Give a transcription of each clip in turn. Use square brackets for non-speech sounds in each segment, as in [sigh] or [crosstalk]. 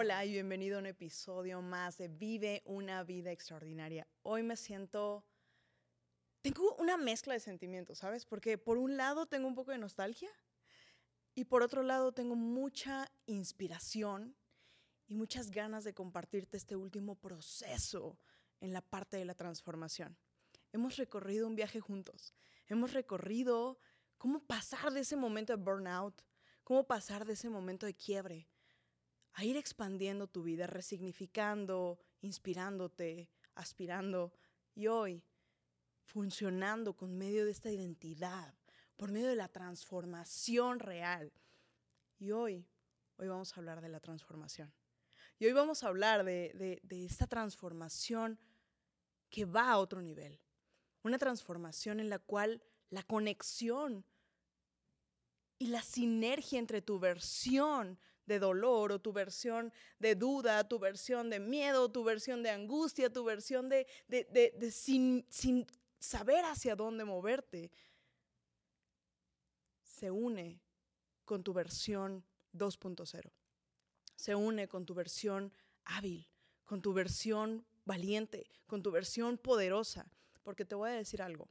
Hola y bienvenido a un episodio más de Vive una vida extraordinaria. Hoy me siento... Tengo una mezcla de sentimientos, ¿sabes? Porque por un lado tengo un poco de nostalgia y por otro lado tengo mucha inspiración y muchas ganas de compartirte este último proceso en la parte de la transformación. Hemos recorrido un viaje juntos. Hemos recorrido cómo pasar de ese momento de burnout, cómo pasar de ese momento de quiebre a ir expandiendo tu vida, resignificando, inspirándote, aspirando y hoy funcionando con medio de esta identidad, por medio de la transformación real. Y hoy, hoy vamos a hablar de la transformación. Y hoy vamos a hablar de, esta transformación que va a otro nivel. Una transformación en la cual la conexión y la sinergia entre tu versión de dolor o tu versión de duda, tu versión de miedo, tu versión de angustia, tu versión de, sin, sin saber hacia dónde moverte, se une con tu versión 2.0 se une con tu versión hábil, con tu versión valiente, con tu versión poderosa. Porque te voy a decir algo,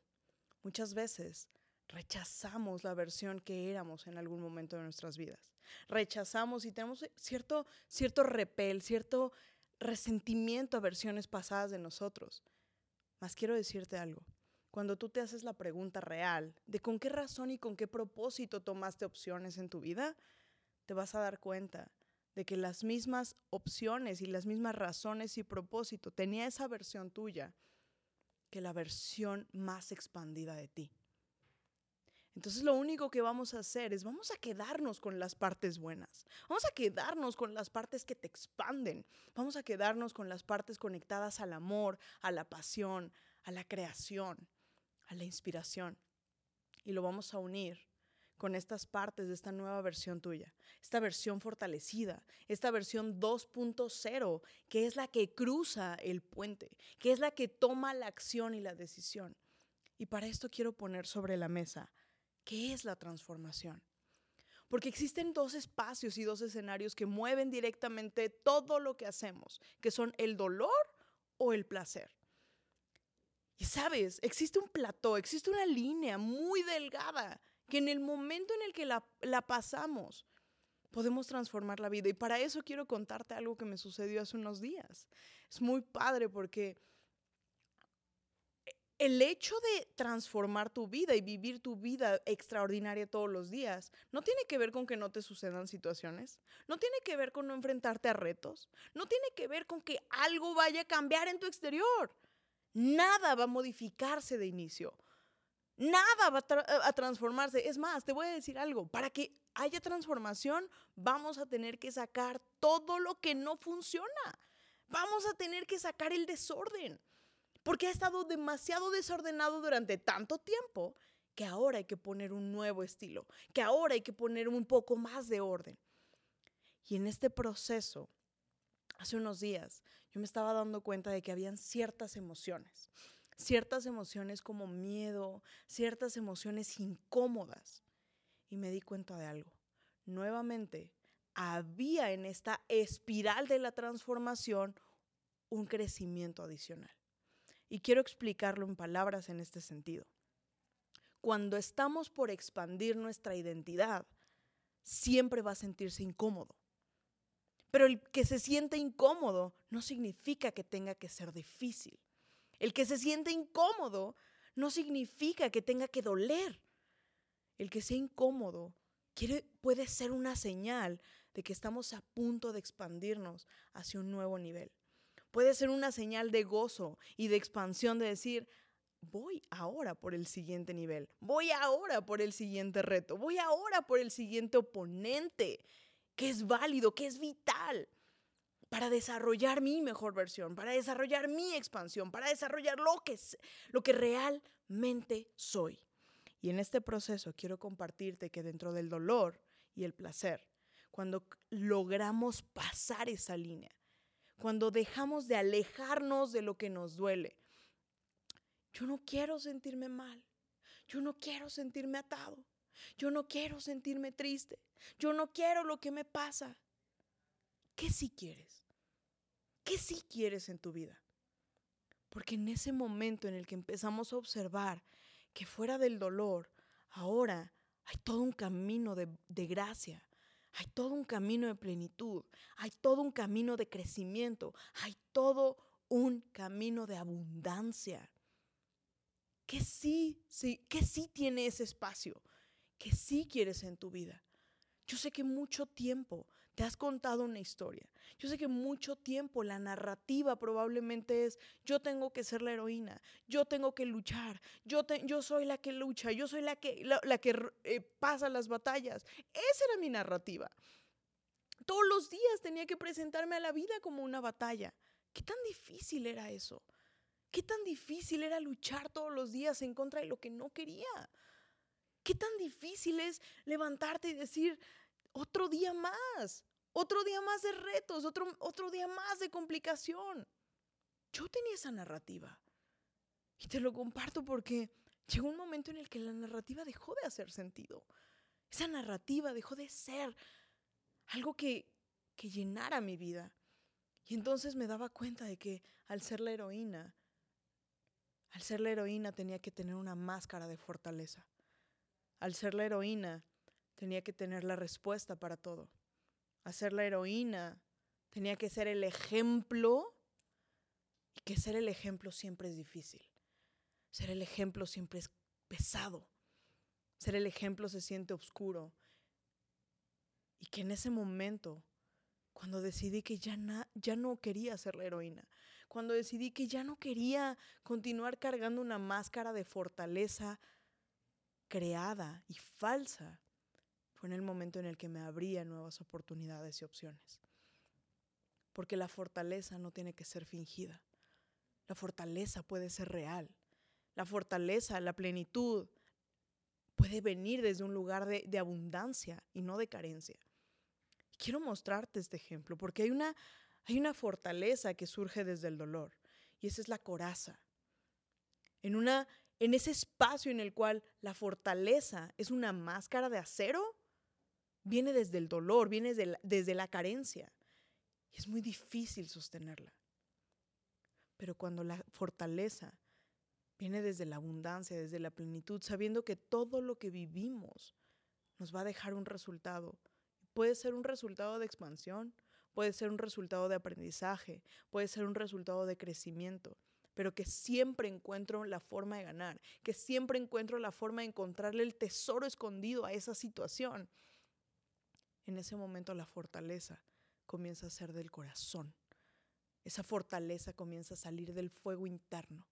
muchas veces rechazamos la versión que éramos en algún momento de nuestras vidas. Rechazamos y tenemos cierto, cierto repel, cierto resentimiento a versiones pasadas de nosotros. Mas quiero decirte algo. Cuando tú te haces la pregunta real de con qué razón y con qué propósito tomaste opciones en tu vida, te vas a dar cuenta de que las mismas opciones y las mismas razones y propósito tenía esa versión tuya que la versión más expandida de ti. Entonces lo único que vamos a hacer es vamos a quedarnos con las partes buenas, vamos a quedarnos con las partes que te expanden, vamos a quedarnos con las partes conectadas al amor, a la pasión, a la creación, a la inspiración. Y lo vamos a unir con estas partes de esta nueva versión tuya, esta versión fortalecida, esta versión 2.0, que es la que cruza el puente, que es la que toma la acción y la decisión. Y para esto quiero poner sobre la mesa, ¿qué es la transformación? Porque existen dos espacios y dos escenarios que mueven directamente todo lo que hacemos, que son el dolor o el placer. Y sabes, existe un plató, existe una línea muy delgada que en el momento en el que la, pasamos, podemos transformar la vida. Y para eso quiero contarte algo que me sucedió hace unos días. Es muy padre porque el hecho de transformar tu vida y vivir tu vida extraordinaria todos los días no tiene que ver con que no te sucedan situaciones, no tiene que ver con no enfrentarte a retos, no tiene que ver con que algo vaya a cambiar en tu exterior. Nada va a modificarse de inicio. Nada va a, transformarse. Es más, te voy a decir algo. Para que haya transformación, vamos a tener que sacar todo lo que no funciona. Vamos a tener que sacar el desorden. Porque ha estado demasiado desordenado durante tanto tiempo que ahora hay que poner un nuevo estilo, que ahora hay que poner un poco más de orden. Y en este proceso, hace unos días, yo me estaba dando cuenta de que habían ciertas emociones ciertas emociones como miedo, ciertas emociones incómodas. Y me di cuenta de algo. Nuevamente, había en esta espiral de la transformación un crecimiento adicional. Y quiero explicarlo en palabras en este sentido. Cuando estamos por expandir nuestra identidad, siempre va a sentirse incómodo. Pero el que se siente incómodo no significa que tenga que ser difícil. El que se siente incómodo no significa que tenga que doler. El que sea incómodo puede ser una señal de que estamos a punto de expandirnos hacia un nuevo nivel. Puede ser una señal de gozo y de expansión de decir, voy ahora por el siguiente nivel, voy ahora por el siguiente reto, voy ahora por el siguiente oponente, que es válido, que es vital. para desarrollar mi mejor versión, para desarrollar mi expansión, para desarrollar lo que, lo que realmente soy. Y en este proceso quiero compartirte que dentro del dolor y el placer, cuando logramos pasar esa línea, cuando dejamos de alejarnos de lo que nos duele, yo no quiero sentirme mal, yo no quiero sentirme atado, yo no quiero sentirme triste, yo no quiero lo que me pasa. ¿Qué sí quieres? ¿Qué sí quieres en tu vida? Porque en ese momento en el que empezamos a observar que fuera del dolor, ahora hay todo un camino de, gracia, hay todo un camino de plenitud, hay todo un camino de crecimiento, hay todo un camino de abundancia. Que sí, sí, que sí tiene ese espacio, que sí quieres en tu vida. Yo sé que mucho tiempo te has contado una historia. Yo sé que mucho tiempo la narrativa probablemente es yo tengo que ser la heroína, yo tengo que luchar, yo, yo soy la que lucha, yo soy la que, la, que eh, pasa las batallas. Esa era mi narrativa. Todos los días tenía que presentarme a la vida como una batalla. ¿Qué tan difícil era eso? ¿Qué tan difícil era luchar todos los días en contra de lo que no quería? ¿Qué tan difícil es levantarte y decir, otro día más, otro día más de retos, otro, otro día más de complicación. Yo tenía esa narrativa. Y te lo comparto porque llegó un momento en el que la narrativa dejó de hacer sentido. Esa narrativa dejó de ser algo que, que llenara mi vida. Y entonces me daba cuenta de que al ser la heroína, al ser la heroína tenía que tener una máscara de fortaleza. Al ser la heroína tenía que tener la respuesta para todo. Hacer la heroína tenía que ser el ejemplo y que ser el ejemplo siempre es difícil. Ser el ejemplo siempre es pesado. Ser el ejemplo se siente oscuro. Y que en ese momento, cuando decidí que ya, ya no quería ser la heroína, cuando decidí que ya no quería continuar cargando una máscara de fortaleza creada y falsa, fue en el momento en el que me abría nuevas oportunidades y opciones. Porque la fortaleza no tiene que ser fingida. La fortaleza puede ser real. La fortaleza, la plenitud, puede venir desde un lugar de, abundancia y no de carencia. quiero mostrarte este ejemplo porque hay una, hay una fortaleza que surge desde el dolor y esa es la coraza. En, una, en ese espacio en el cual la fortaleza es una máscara de acero, viene desde el dolor, viene desde la, carencia. Y es muy difícil sostenerla. Pero cuando la fortaleza viene desde la abundancia, desde la plenitud, sabiendo que todo lo que vivimos nos va a dejar un resultado. Puede ser un resultado de expansión, puede ser un resultado de aprendizaje, puede ser un resultado de crecimiento, pero que siempre encuentro la forma de ganar, que siempre encuentro la forma de encontrarle el tesoro escondido a esa situación en ese momento la fortaleza comienza a ser del corazón. Esa fortaleza comienza a salir del fuego interno.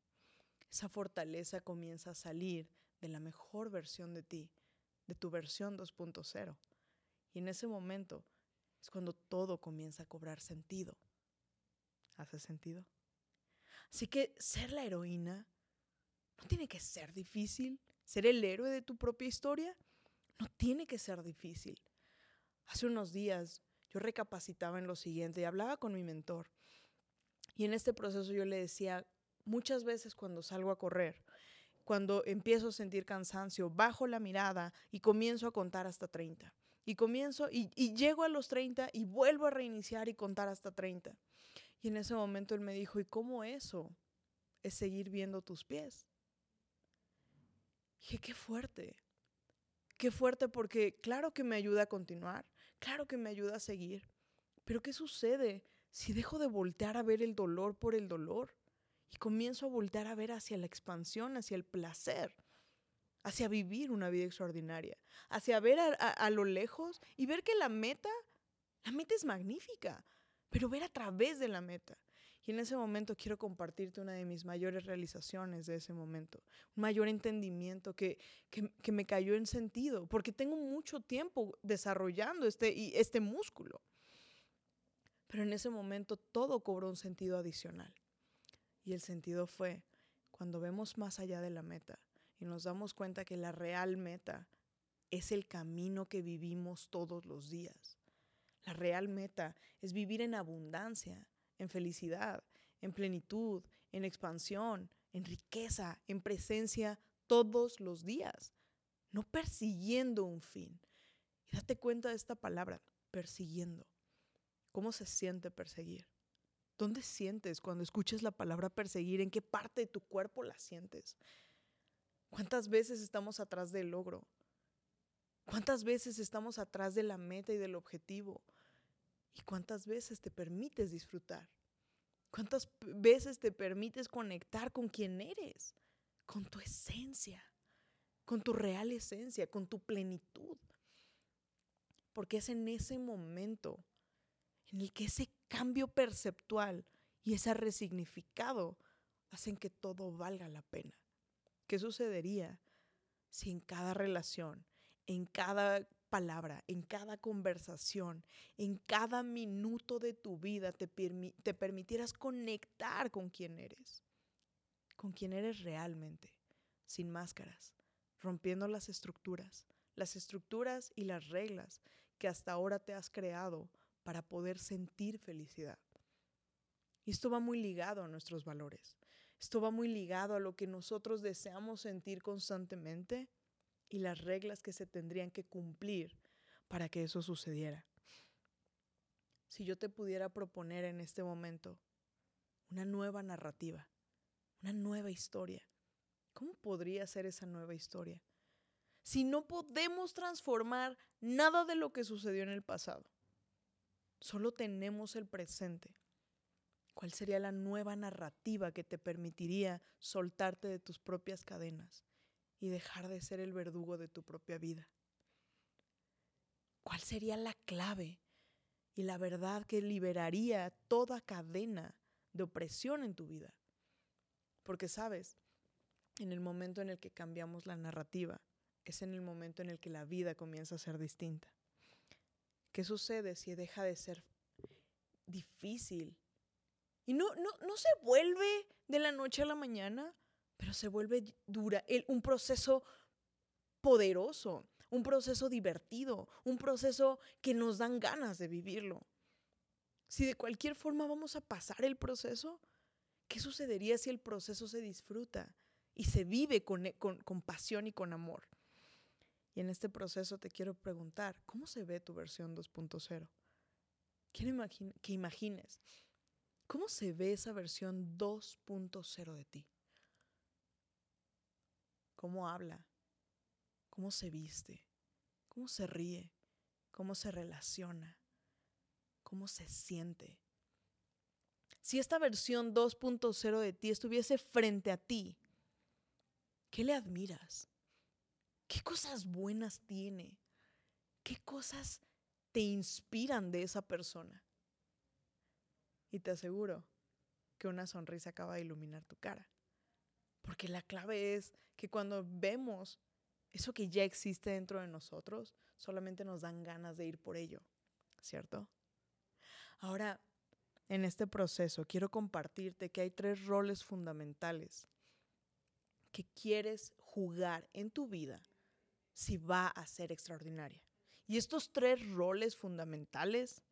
Esa fortaleza comienza a salir de la mejor versión de ti, de tu versión 2.0. Y en ese momento es cuando todo comienza a cobrar sentido. ¿Hace sentido? Así que ser la heroína no tiene que ser difícil. Ser el héroe de tu propia historia no tiene que ser difícil. Hace unos días yo recapacitaba en lo siguiente y hablaba con mi mentor. Y en este proceso yo le decía, muchas veces cuando salgo a correr, cuando empiezo a sentir cansancio, bajo la mirada y comienzo a contar hasta 30. Y comienzo y, llego a los 30 y vuelvo a reiniciar y contar hasta 30. Y en ese momento él me dijo, ¿y cómo eso es seguir viendo tus pies? dije, qué fuerte. Qué fuerte porque claro que me ayuda a continuar, claro que me ayuda a seguir, pero ¿qué sucede si dejo de voltear a ver el dolor por el dolor y comienzo a voltear a ver hacia la expansión, hacia el placer, hacia vivir una vida extraordinaria, hacia ver a, a lo lejos y ver que la meta, la meta es magnífica, pero ver a través de la meta. Y en ese momento quiero compartirte una de mis mayores realizaciones de ese momento, un mayor entendimiento que, que, me cayó en sentido, porque tengo mucho tiempo desarrollando este, este músculo. Pero en ese momento todo cobró un sentido adicional. Y el sentido fue cuando vemos más allá de la meta y nos damos cuenta que la real meta es el camino que vivimos todos los días. La real meta es vivir en abundancia, en felicidad, en plenitud, en expansión, en riqueza, en presencia todos los días, no persiguiendo un fin. Y date cuenta de esta palabra, persiguiendo. ¿Cómo se siente perseguir? ¿Dónde sientes cuando escuches la palabra perseguir? ¿En qué parte de tu cuerpo la sientes? ¿Cuántas veces estamos atrás del logro? ¿Cuántas veces estamos atrás de la meta y del objetivo? ¿Y cuántas veces te permites disfrutar? ¿Cuántas veces te permites conectar con quien eres? Con tu esencia, con tu real esencia, con tu plenitud. Porque es en ese momento en el que ese cambio perceptual y ese resignificado hacen que todo valga la pena. ¿Qué sucedería si en cada relación, en cada palabra, en cada conversación, en cada minuto de tu vida te, te permitieras conectar con quien eres, con quien eres realmente, sin máscaras, rompiendo las estructuras, las estructuras y las reglas que hasta ahora te has creado para poder sentir felicidad. Y esto va muy ligado a nuestros valores. Esto va muy ligado a lo que nosotros deseamos sentir constantemente y las reglas que se tendrían que cumplir para que eso sucediera. Si yo te pudiera proponer en este momento una nueva narrativa, una nueva historia, ¿cómo podría ser esa nueva historia? Si no podemos transformar nada de lo que sucedió en el pasado, Solo tenemos el presente. ¿Cuál sería la nueva narrativa que te permitiría soltarte de tus propias cadenas y dejar de ser el verdugo de tu propia vida? ¿Cuál sería la clave y la verdad que liberaría toda cadena de opresión en tu vida? Porque sabes, en el momento en el que cambiamos la narrativa, es en el momento en el que la vida comienza a ser distinta. ¿Qué sucede si deja de ser difícil? Y no, no, no se vuelve de la noche a la mañana, pero se vuelve dura, un proceso poderoso, un proceso divertido, un proceso que nos dan ganas de vivirlo. Si de cualquier forma vamos a pasar el proceso, ¿qué sucedería si el proceso se disfruta y se vive con, con, con pasión y con amor? Y en este proceso te quiero preguntar, ¿cómo se ve tu versión 2.0? Quiero que imagines, ¿cómo se ve esa versión 2.0 de ti? ¿Cómo habla? ¿Cómo se viste? ¿Cómo se ríe? ¿Cómo se relaciona? ¿Cómo se siente? Si esta versión 2.0 de ti estuviese frente a ti, ¿qué le admiras? ¿Qué cosas buenas tiene? ¿Qué cosas te inspiran de esa persona? Y te aseguro que una sonrisa acaba de iluminar tu cara. Porque la clave es que cuando vemos eso que ya existe dentro de nosotros, solamente nos dan ganas de ir por ello, ¿cierto? Ahora, en este proceso quiero compartirte que hay tres roles fundamentales que quieres jugar en tu vida si va a ser extraordinaria. Y estos tres roles fundamentales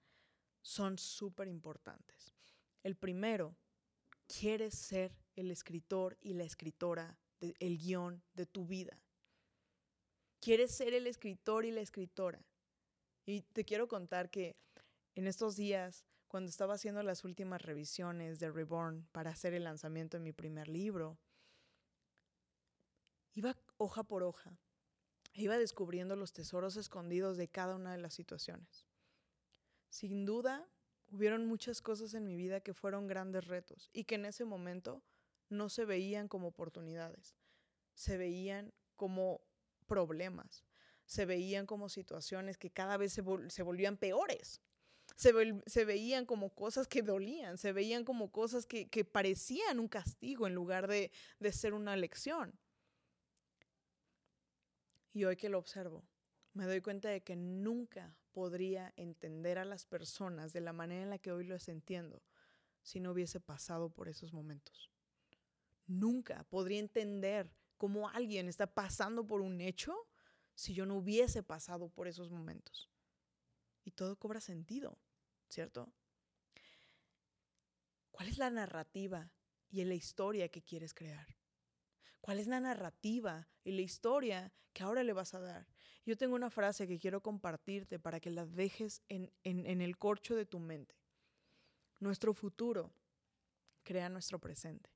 son súper importantes. El primero, quieres ser el escritor y la escritora del guion de tu vida. Quieres ser el escritor y la escritora. Y te quiero contar que en estos días, cuando estaba haciendo las últimas revisiones de Reborn para hacer el lanzamiento de mi primer libro, iba hoja por hoja iba descubriendo los tesoros escondidos de cada una de las situaciones. Sin duda, hubieron muchas cosas en mi vida que fueron grandes retos y que en ese momento no se veían como oportunidades, se veían como problemas, se veían como situaciones que cada vez se, volvían peores. Se, veían como cosas que dolían, se veían como cosas que, parecían un castigo en lugar de ser una lección. Y hoy que lo observo, me doy cuenta de que nunca podría entender a las personas de la manera en la que hoy los entiendo si no hubiese pasado por esos momentos. Nunca podría entender cómo alguien está pasando por un hecho si yo no hubiese pasado por esos momentos. Y todo cobra sentido, ¿cierto? ¿Cuál es la narrativa y la historia que quieres crear? ¿Cuál es la narrativa y la historia que ahora le vas a dar? Yo tengo una frase que quiero compartirte para que la dejes en, en el corcho de tu mente. Nuestro futuro crea nuestro presente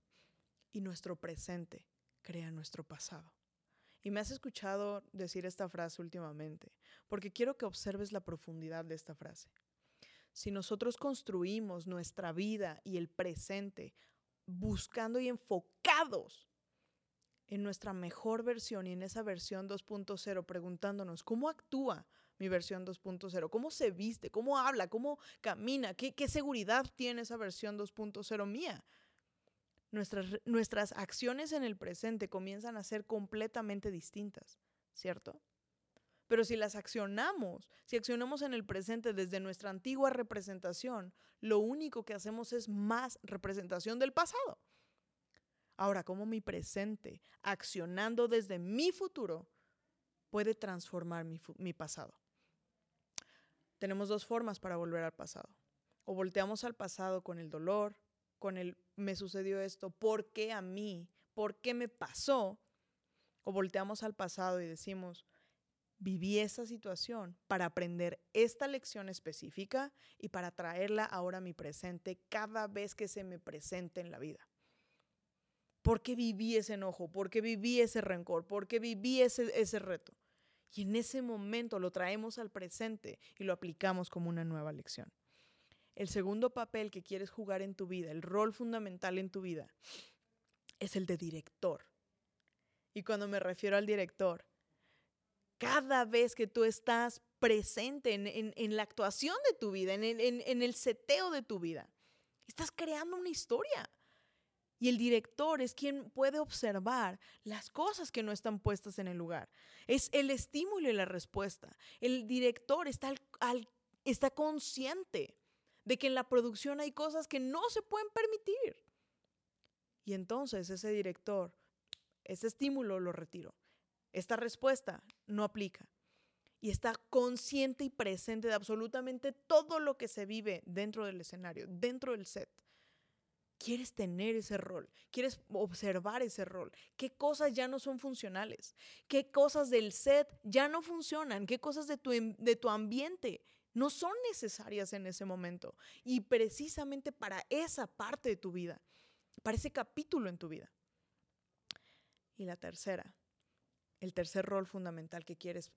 y nuestro presente crea nuestro pasado. Y me has escuchado decir esta frase últimamente, porque quiero que observes la profundidad de esta frase. Si nosotros construimos nuestra vida y el presente buscando y enfocados en nuestra mejor versión y en esa versión 2.0, preguntándonos cómo actúa mi versión 2.0, cómo se viste, cómo habla, cómo camina, qué, qué seguridad tiene esa versión 2.0 mía. Nuestras, nuestras acciones en el presente comienzan a ser completamente distintas, ¿cierto? Pero si las accionamos, si accionamos en el presente desde nuestra antigua representación, lo único que hacemos es más representación del pasado. Ahora, ¿cómo mi presente, accionando desde mi futuro, puede transformar mi, mi, pasado? Tenemos dos formas para volver al pasado. O volteamos al pasado con el dolor, con el me sucedió esto, ¿por qué a mí? ¿Por qué me pasó? O volteamos al pasado y decimos, viví esa situación para aprender esta lección específica y para traerla ahora a mi presente cada vez que se me presente en la vida. ¿Por qué viví ese enojo? ¿Por qué viví ese rencor? ¿Por qué viví ese, ese reto? Y en ese momento lo traemos al presente y lo aplicamos como una nueva lección. El segundo papel que quieres jugar en tu vida, el rol fundamental en tu vida, es el de director. Y cuando me refiero al director, cada vez que tú estás presente en, la actuación de tu vida, en, el seteo de tu vida, estás creando una historia. Y el director es quien puede observar las cosas que no están puestas en el lugar. Es el estímulo y la respuesta. El director está consciente de que en la producción hay cosas que no se pueden permitir. Y entonces ese director, ese estímulo lo retiro. Esta respuesta no aplica. Y está consciente y presente de absolutamente todo lo que se vive dentro del escenario, dentro del set. Quieres tener ese rol, quieres observar ese rol, qué cosas ya no son funcionales, qué cosas del set ya no funcionan, qué cosas de tu, de tu ambiente no son necesarias en ese momento. Y precisamente para esa parte de tu vida, para ese capítulo en tu vida. Y la tercera, el tercer rol fundamental que quieres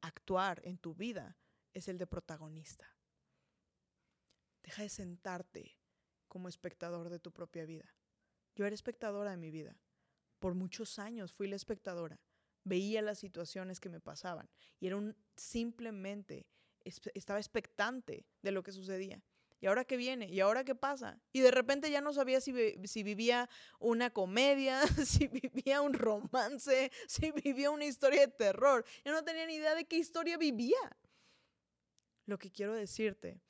actuar en tu vida es el de protagonista. Deja de sentarte como espectador de tu propia vida. Yo era espectadora de mi vida. Por muchos años fui la espectadora. Veía las situaciones que me pasaban y era un, simplemente estaba expectante de lo que sucedía. ¿Y ahora qué viene? ¿Y ahora qué pasa? Y de repente ya no sabía si, si, vivía una comedia, [laughs] si vivía un romance, [laughs] si vivía una historia de terror. Yo no tenía ni idea de qué historia vivía. Lo que quiero decirte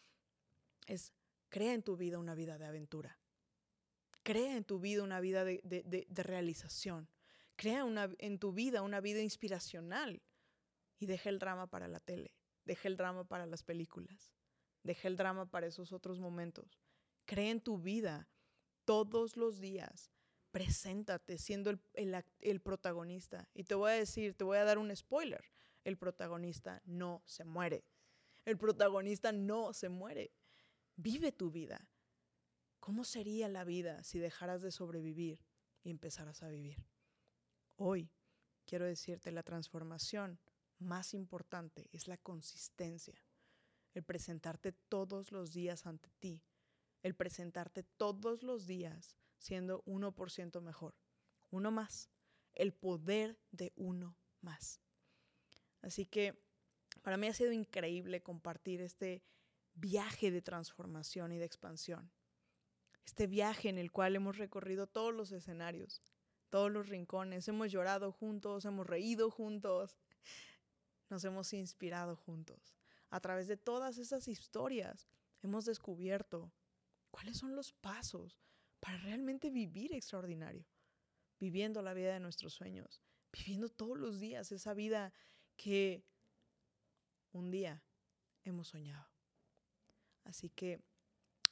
es, Crea en tu vida una vida de aventura. Crea en tu vida una vida de, realización. Crea una, en tu vida una vida inspiracional. Y deja el drama para la tele. Deja el drama para las películas. Deja el drama para esos otros momentos. Crea en tu vida todos los días. Preséntate siendo el, el protagonista. Y te voy a decir, te voy a dar un spoiler. El protagonista no se muere. El protagonista no se muere. Vive tu vida. ¿Cómo sería la vida si dejaras de sobrevivir y empezaras a vivir? Hoy quiero decirte la transformación más importante es la consistencia, el presentarte todos los días ante ti, el presentarte todos los días siendo 1% mejor, uno más, el poder de uno más. Así que para mí ha sido increíble compartir este viaje de transformación y de expansión. Este viaje en el cual hemos recorrido todos los escenarios, todos los rincones, hemos llorado juntos, hemos reído juntos, nos hemos inspirado juntos. A través de todas esas historias hemos descubierto cuáles son los pasos para realmente vivir extraordinario, viviendo la vida de nuestros sueños, viviendo todos los días esa vida que un día hemos soñado. Así que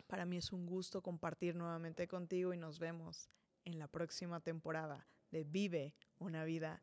para mí es un gusto compartir nuevamente contigo y nos vemos en la próxima temporada de Vive una vida